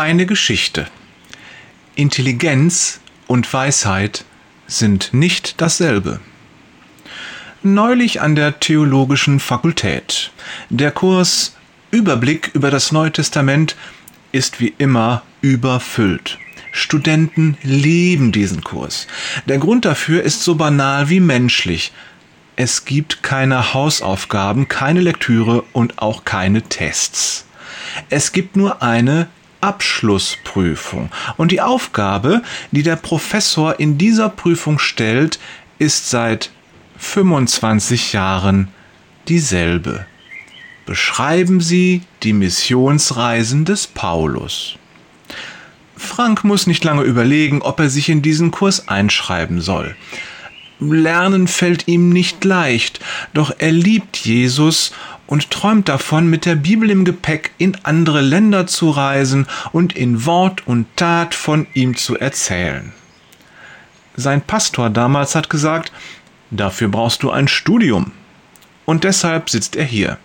Eine Geschichte. Intelligenz und Weisheit sind nicht dasselbe. Neulich an der Theologischen Fakultät. Der Kurs Überblick über das Neue Testament ist wie immer überfüllt. Studenten lieben diesen Kurs. Der Grund dafür ist so banal wie menschlich. Es gibt keine Hausaufgaben, keine Lektüre und auch keine Tests. Es gibt nur eine Abschlussprüfung. Und die Aufgabe, die der Professor in dieser Prüfung stellt, ist seit 25 Jahren dieselbe. Beschreiben Sie die Missionsreisen des Paulus. Frank muss nicht lange überlegen, ob er sich in diesen Kurs einschreiben soll. Lernen fällt ihm nicht leicht, doch er liebt Jesus und träumt davon, mit der Bibel im Gepäck in andere Länder zu reisen und in Wort und Tat von ihm zu erzählen. Sein Pastor damals hat gesagt, dafür brauchst du ein Studium. Und deshalb sitzt er hier.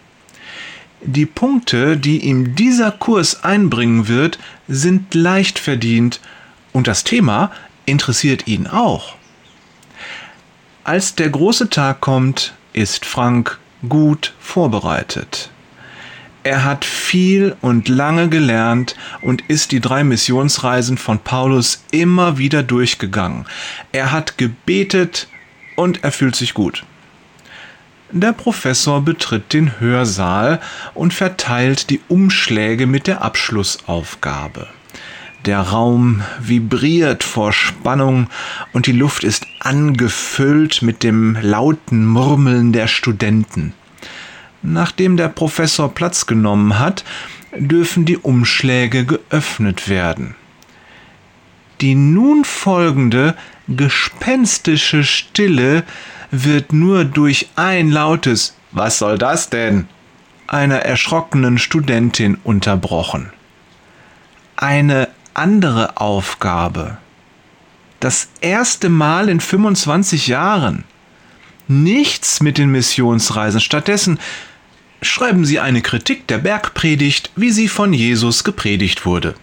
Die Punkte, die ihm dieser Kurs einbringen wird, sind leicht verdient und das Thema interessiert ihn auch. Als der große Tag kommt, ist Frank gut vorbereitet. Er hat viel und lange gelernt und ist die drei Missionsreisen von Paulus immer wieder durchgegangen. Er hat gebetet und er fühlt sich gut. Der Professor betritt den Hörsaal und verteilt die Umschläge mit der Abschlussaufgabe. Der Raum vibriert vor Spannung und die Luft ist angefüllt mit dem lauten Murmeln der Studenten. Nachdem der Professor Platz genommen hat, dürfen die Umschläge geöffnet werden. Die nun folgende gespenstische Stille wird nur durch ein lautes Was soll das denn? einer erschrockenen Studentin unterbrochen. Eine andere Aufgabe. Das erste Mal in 25 Jahren. Nichts mit den Missionsreisen. Stattdessen schreiben Sie eine Kritik der Bergpredigt, wie sie von Jesus gepredigt wurde.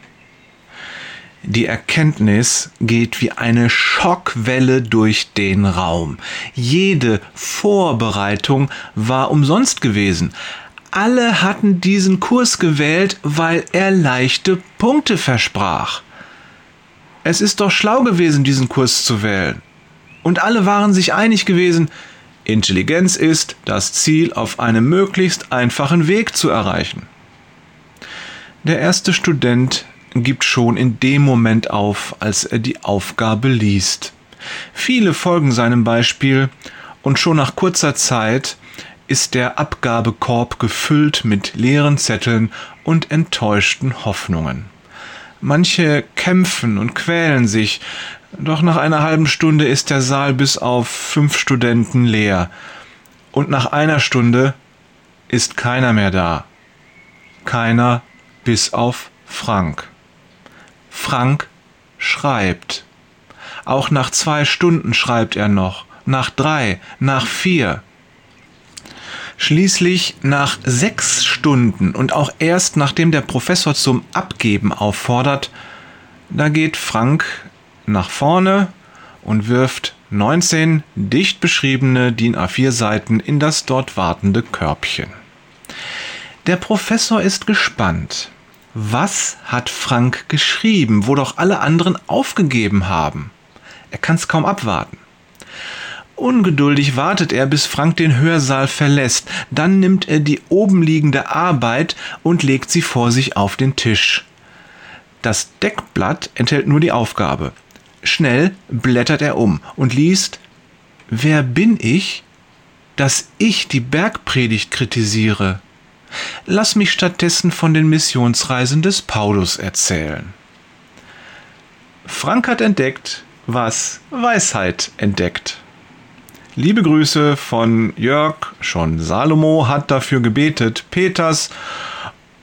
Die Erkenntnis geht wie eine Schockwelle durch den Raum. Jede Vorbereitung war umsonst gewesen. Alle hatten diesen Kurs gewählt, weil er leichte Punkte versprach. Es ist doch schlau gewesen, diesen Kurs zu wählen. Und alle waren sich einig gewesen, Intelligenz ist, das Ziel auf einem möglichst einfachen Weg zu erreichen. Der erste Student gibt schon in dem Moment auf, als er die Aufgabe liest. Viele folgen seinem Beispiel und schon nach kurzer Zeit ist der Abgabekorb gefüllt mit leeren Zetteln und enttäuschten Hoffnungen. Manche kämpfen und quälen sich, doch nach einer halben Stunde ist der Saal bis auf fünf Studenten leer. Und nach einer Stunde ist keiner mehr da. Keiner bis auf Frank. Frank schreibt. Auch nach zwei Stunden schreibt er noch, nach drei, nach vier. Schließlich nach sechs Stunden und auch erst nachdem der Professor zum Abgeben auffordert, da geht Frank nach vorne und wirft 19 dicht beschriebene DIN A4 Seiten in das dort wartende Körbchen. Der Professor ist gespannt. Was hat Frank geschrieben, wo doch alle anderen aufgegeben haben? Er kann es kaum abwarten. Ungeduldig wartet er, bis Frank den Hörsaal verlässt. Dann nimmt er die oben liegende Arbeit und legt sie vor sich auf den Tisch. Das Deckblatt enthält nur die Aufgabe. Schnell blättert er um und liest Wer bin ich, dass ich die Bergpredigt kritisiere? Lass mich stattdessen von den Missionsreisen des Paulus erzählen. Frank hat entdeckt, was Weisheit entdeckt. Liebe Grüße von Jörg, schon Salomo hat dafür gebetet, Peters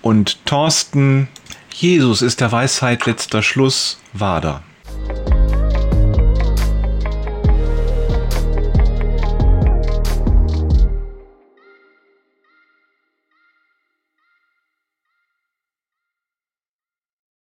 und Thorsten. Jesus ist der Weisheit letzter Schluss, Wader.